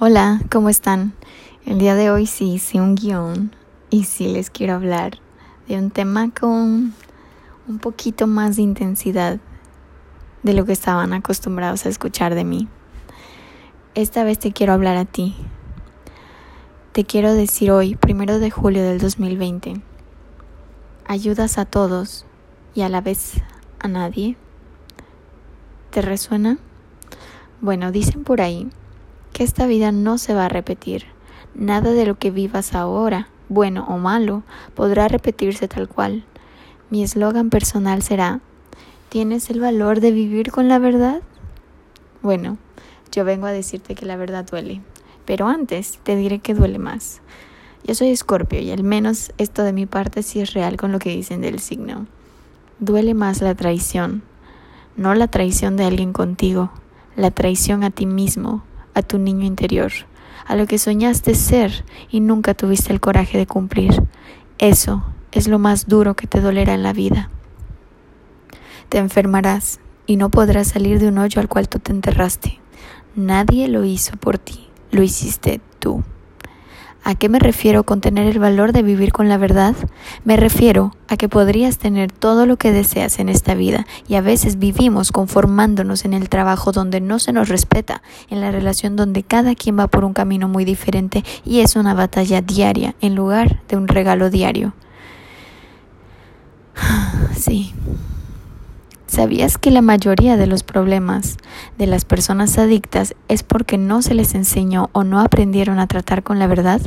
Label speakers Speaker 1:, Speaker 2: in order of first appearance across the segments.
Speaker 1: Hola, ¿cómo están? El día de hoy sí hice un guion y sí les quiero hablar de un tema con un poquito más de intensidad de lo que estaban acostumbrados a escuchar de mí. Esta vez te quiero hablar a ti. Te quiero decir hoy, primero de julio del 2020, ayudas a todos y a la vez a nadie. ¿Te resuena? Bueno, dicen por ahí que esta vida no se va a repetir. Nada de lo que vivas ahora, bueno o malo, podrá repetirse tal cual. Mi eslogan personal será, ¿tienes el valor de vivir con la verdad? Bueno, yo vengo a decirte que la verdad duele, pero antes te diré que duele más. Yo soy escorpio y al menos esto de mi parte sí es real con lo que dicen del signo. Duele más la traición, no la traición de alguien contigo, la traición a ti mismo, a tu niño interior, a lo que soñaste ser y nunca tuviste el coraje de cumplir. Eso es lo más duro que te dolerá en la vida. Te enfermarás y no podrás salir de un hoyo al cual tú te enterraste. Nadie lo hizo por ti, lo hiciste tú. ¿A qué me refiero con tener el valor de vivir con la verdad? Me refiero a que podrías tener todo lo que deseas en esta vida y a veces vivimos conformándonos en el trabajo donde no se nos respeta, en la relación donde cada quien va por un camino muy diferente y es una batalla diaria en lugar de un regalo diario. Sí. ¿Sabías que la mayoría de los problemas de las personas adictas es porque no se les enseñó o no aprendieron a tratar con la verdad?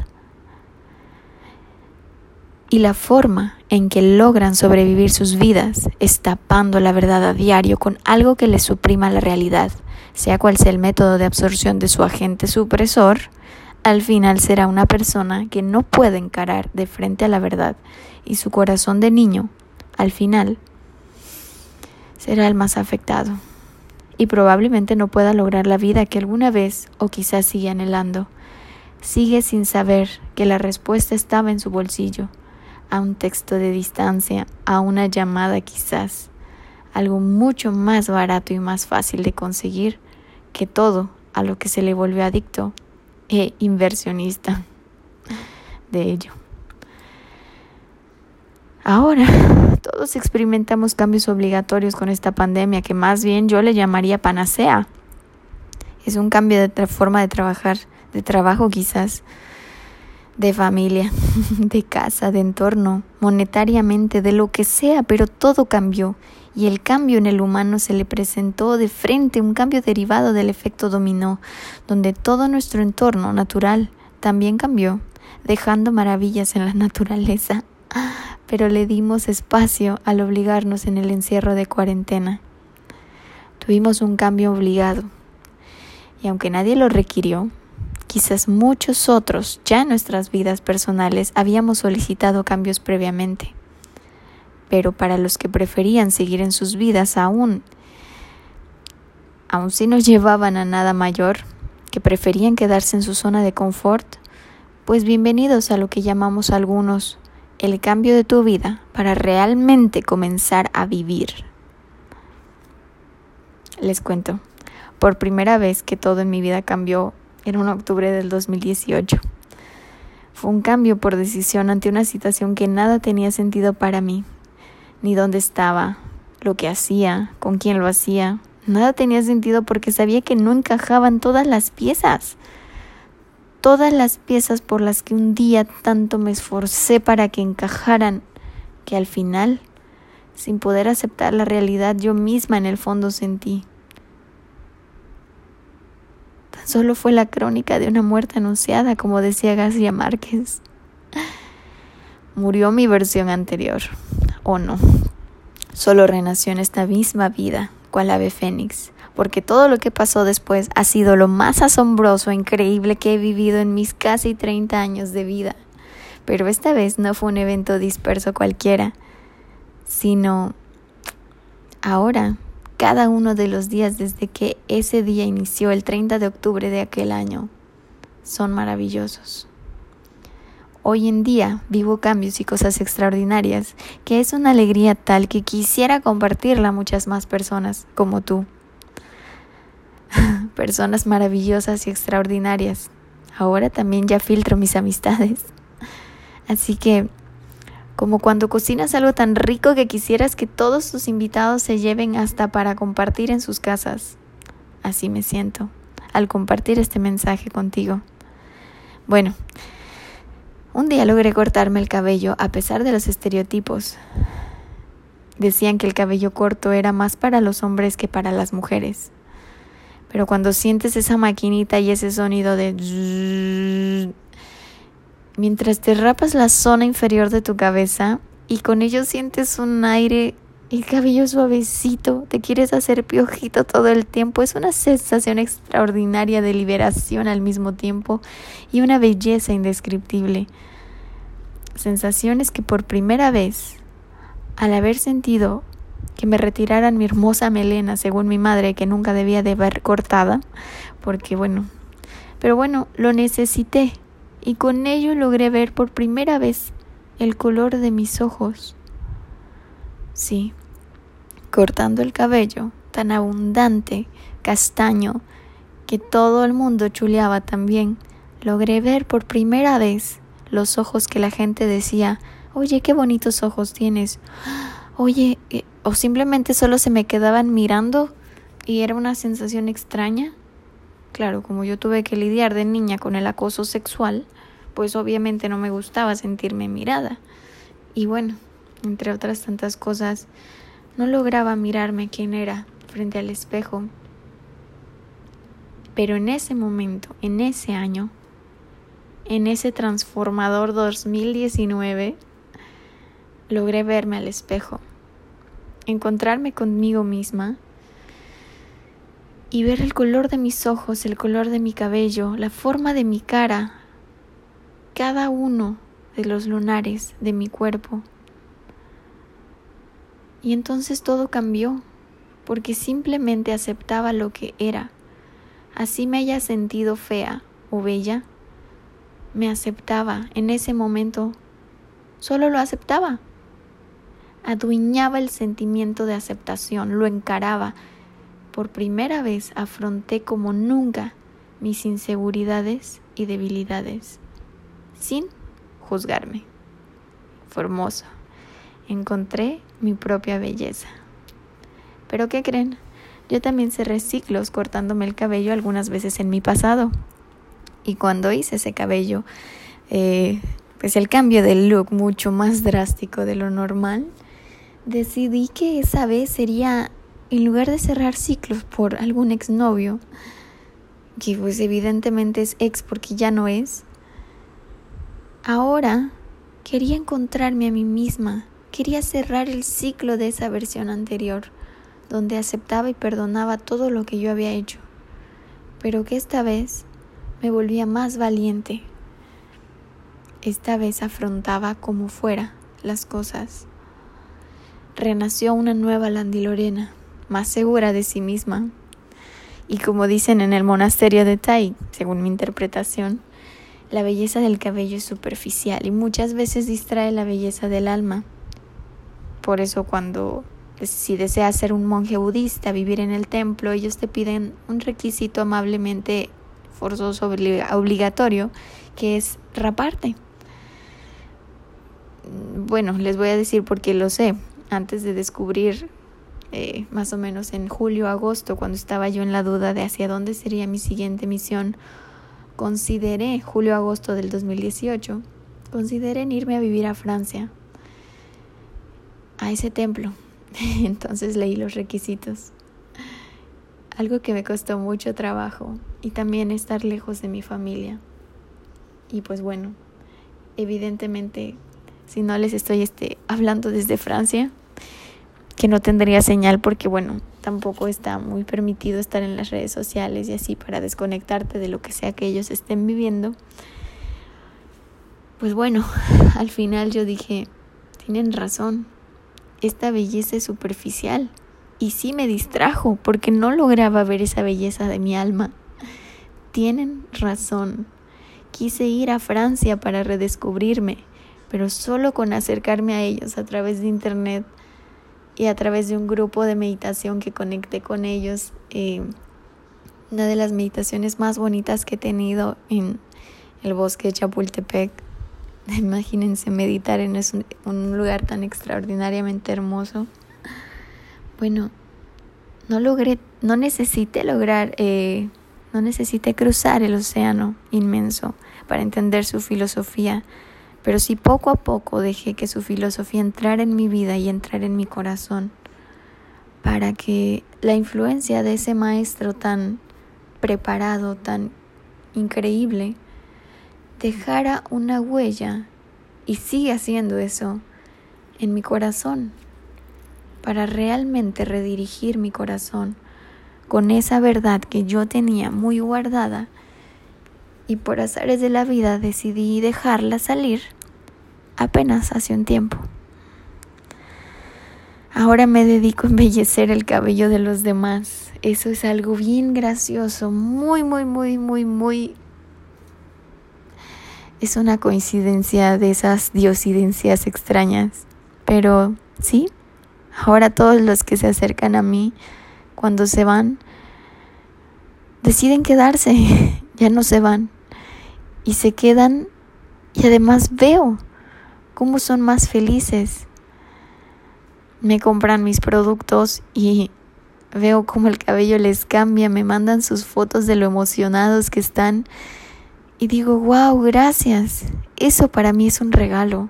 Speaker 1: Y la forma en que logran sobrevivir sus vidas es tapando la verdad a diario con algo que les suprima la realidad, sea cual sea el método de absorción de su agente supresor, al final será una persona que no puede encarar de frente a la verdad y su corazón de niño, al final, será el más afectado y probablemente no pueda lograr la vida que alguna vez o quizás sigue anhelando. Sigue sin saber que la respuesta estaba en su bolsillo, a un texto de distancia, a una llamada quizás, algo mucho más barato y más fácil de conseguir que todo a lo que se le volvió adicto e inversionista de ello. Ahora todos experimentamos cambios obligatorios con esta pandemia que más bien yo le llamaría panacea. Es un cambio de forma de trabajar, de trabajo quizás, de familia, de casa, de entorno, monetariamente, de lo que sea, pero todo cambió. Y el cambio en el humano se le presentó de frente, un cambio derivado del efecto dominó, donde todo nuestro entorno natural también cambió, dejando maravillas en la naturaleza pero le dimos espacio al obligarnos en el encierro de cuarentena. Tuvimos un cambio obligado, y aunque nadie lo requirió, quizás muchos otros ya en nuestras vidas personales habíamos solicitado cambios previamente. Pero para los que preferían seguir en sus vidas aún, aun si no llevaban a nada mayor, que preferían quedarse en su zona de confort, pues bienvenidos a lo que llamamos algunos el cambio de tu vida para realmente comenzar a vivir. Les cuento, por primera vez que todo en mi vida cambió en un octubre del 2018. Fue un cambio por decisión ante una situación que nada tenía sentido para mí, ni dónde estaba, lo que hacía, con quién lo hacía. Nada tenía sentido porque sabía que no encajaban todas las piezas todas las piezas por las que un día tanto me esforcé para que encajaran, que al final, sin poder aceptar la realidad, yo misma en el fondo sentí. Tan solo fue la crónica de una muerte anunciada, como decía García Márquez. Murió mi versión anterior, o no. Solo renació en esta misma vida, cual ave fénix, porque todo lo que pasó después ha sido lo más asombroso e increíble que he vivido en mis casi 30 años de vida. Pero esta vez no fue un evento disperso cualquiera, sino ahora, cada uno de los días desde que ese día inició el 30 de octubre de aquel año, son maravillosos. Hoy en día vivo cambios y cosas extraordinarias, que es una alegría tal que quisiera compartirla a muchas más personas como tú personas maravillosas y extraordinarias ahora también ya filtro mis amistades. Así que, como cuando cocinas algo tan rico que quisieras que todos tus invitados se lleven hasta para compartir en sus casas. Así me siento al compartir este mensaje contigo. Bueno, un día logré cortarme el cabello a pesar de los estereotipos. Decían que el cabello corto era más para los hombres que para las mujeres. Pero cuando sientes esa maquinita y ese sonido de... Mientras te rapas la zona inferior de tu cabeza y con ello sientes un aire, el cabello suavecito, te quieres hacer piojito todo el tiempo, es una sensación extraordinaria de liberación al mismo tiempo y una belleza indescriptible. Sensaciones que por primera vez, al haber sentido que me retiraran mi hermosa melena, según mi madre, que nunca debía de haber cortada, porque bueno, pero bueno, lo necesité y con ello logré ver por primera vez el color de mis ojos. Sí, cortando el cabello tan abundante, castaño, que todo el mundo chuleaba también, logré ver por primera vez los ojos que la gente decía, oye, qué bonitos ojos tienes oye, eh, o simplemente solo se me quedaban mirando y era una sensación extraña. Claro, como yo tuve que lidiar de niña con el acoso sexual, pues obviamente no me gustaba sentirme mirada. Y bueno, entre otras tantas cosas, no lograba mirarme quién era frente al espejo. Pero en ese momento, en ese año, en ese transformador 2019, logré verme al espejo, encontrarme conmigo misma y ver el color de mis ojos, el color de mi cabello, la forma de mi cara, cada uno de los lunares de mi cuerpo. Y entonces todo cambió, porque simplemente aceptaba lo que era. Así me haya sentido fea o bella, me aceptaba en ese momento, solo lo aceptaba adueñaba el sentimiento de aceptación, lo encaraba. Por primera vez afronté como nunca mis inseguridades y debilidades, sin juzgarme. Formoso. Encontré mi propia belleza. Pero ¿qué creen? Yo también cerré ciclos cortándome el cabello algunas veces en mi pasado. Y cuando hice ese cabello, eh, pues el cambio de look mucho más drástico de lo normal, decidí que esa vez sería, en lugar de cerrar ciclos por algún exnovio, que pues evidentemente es ex porque ya no es, ahora quería encontrarme a mí misma, quería cerrar el ciclo de esa versión anterior, donde aceptaba y perdonaba todo lo que yo había hecho, pero que esta vez me volvía más valiente. Esta vez afrontaba como fuera las cosas renació una nueva Landy Lorena, más segura de sí misma. Y como dicen en el monasterio de Tai, según mi interpretación, la belleza del cabello es superficial y muchas veces distrae la belleza del alma. Por eso cuando si deseas ser un monje budista, vivir en el templo, ellos te piden un requisito amablemente forzoso, obligatorio, que es raparte. Bueno, les voy a decir porque lo sé antes de descubrir eh, más o menos en julio, agosto, cuando estaba yo en la duda de hacia dónde sería mi siguiente misión, consideré, julio, agosto del 2018, consideré en irme a vivir a Francia, a ese templo. Entonces leí los requisitos. Algo que me costó mucho trabajo y también estar lejos de mi familia. Y pues bueno, evidentemente, si no les estoy este, hablando desde Francia, que no tendría señal porque bueno, tampoco está muy permitido estar en las redes sociales y así para desconectarte de lo que sea que ellos estén viviendo. Pues bueno, al final yo dije, tienen razón, esta belleza es superficial y sí me distrajo porque no lograba ver esa belleza de mi alma. Tienen razón. Quise ir a Francia para redescubrirme, pero solo con acercarme a ellos a través de internet y a través de un grupo de meditación que conecté con ellos. Eh, una de las meditaciones más bonitas que he tenido en el bosque de Chapultepec. Imagínense meditar en un lugar tan extraordinariamente hermoso. Bueno, no logré, no necesité lograr, eh, no necesité cruzar el océano inmenso para entender su filosofía, pero sí poco a poco dejé que su filosofía entrara en mi vida y entrara en mi corazón, para que la influencia de ese maestro tan preparado, tan increíble, dejara una huella y sigue haciendo eso en mi corazón para realmente redirigir mi corazón con esa verdad que yo tenía muy guardada y por azares de la vida decidí dejarla salir apenas hace un tiempo. Ahora me dedico a embellecer el cabello de los demás. Eso es algo bien gracioso, muy, muy, muy, muy, muy es una coincidencia de esas diosidencias extrañas. Pero sí, ahora todos los que se acercan a mí cuando se van, deciden quedarse, ya no se van. Y se quedan y además veo cómo son más felices. Me compran mis productos y veo cómo el cabello les cambia, me mandan sus fotos de lo emocionados que están y digo, wow, gracias. Eso para mí es un regalo.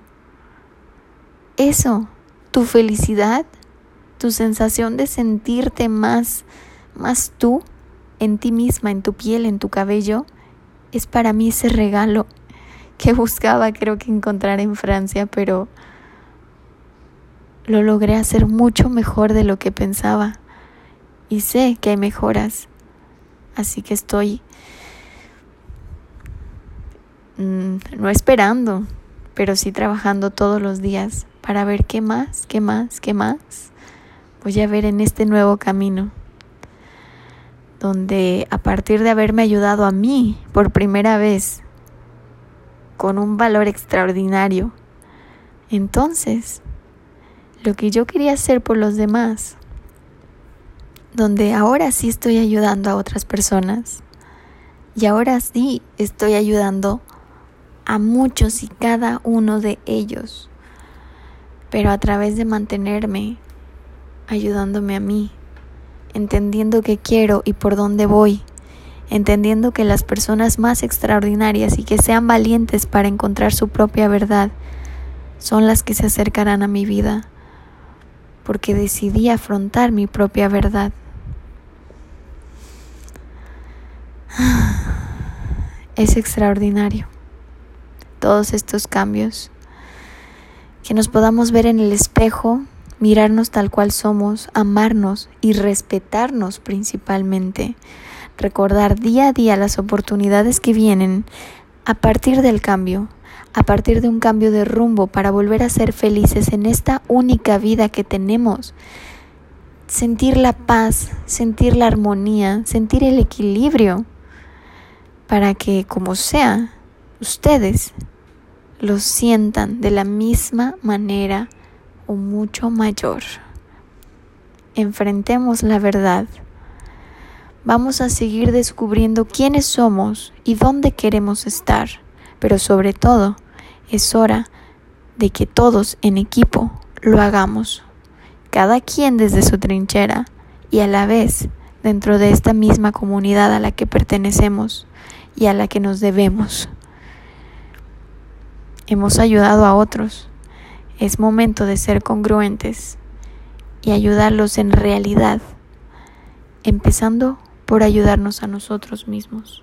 Speaker 1: Eso, tu felicidad, tu sensación de sentirte más, más tú en ti misma, en tu piel, en tu cabello, es para mí ese regalo que buscaba creo que encontrar en Francia, pero lo logré hacer mucho mejor de lo que pensaba. Y sé que hay mejoras. Así que estoy Mm, no esperando, pero sí trabajando todos los días para ver qué más, qué más, qué más voy a ver en este nuevo camino, donde a partir de haberme ayudado a mí por primera vez con un valor extraordinario, entonces lo que yo quería hacer por los demás, donde ahora sí estoy ayudando a otras personas y ahora sí estoy ayudando a muchos y cada uno de ellos, pero a través de mantenerme ayudándome a mí, entendiendo qué quiero y por dónde voy, entendiendo que las personas más extraordinarias y que sean valientes para encontrar su propia verdad son las que se acercarán a mi vida, porque decidí afrontar mi propia verdad. Es extraordinario todos estos cambios. Que nos podamos ver en el espejo, mirarnos tal cual somos, amarnos y respetarnos principalmente. Recordar día a día las oportunidades que vienen a partir del cambio, a partir de un cambio de rumbo para volver a ser felices en esta única vida que tenemos. Sentir la paz, sentir la armonía, sentir el equilibrio, para que como sea, ustedes lo sientan de la misma manera mucho mayor. Enfrentemos la verdad. Vamos a seguir descubriendo quiénes somos y dónde queremos estar, pero sobre todo es hora de que todos en equipo lo hagamos, cada quien desde su trinchera y a la vez dentro de esta misma comunidad a la que pertenecemos y a la que nos debemos hemos ayudado a otros. Es momento de ser congruentes y ayudarlos en realidad, empezando por ayudarnos a nosotros mismos.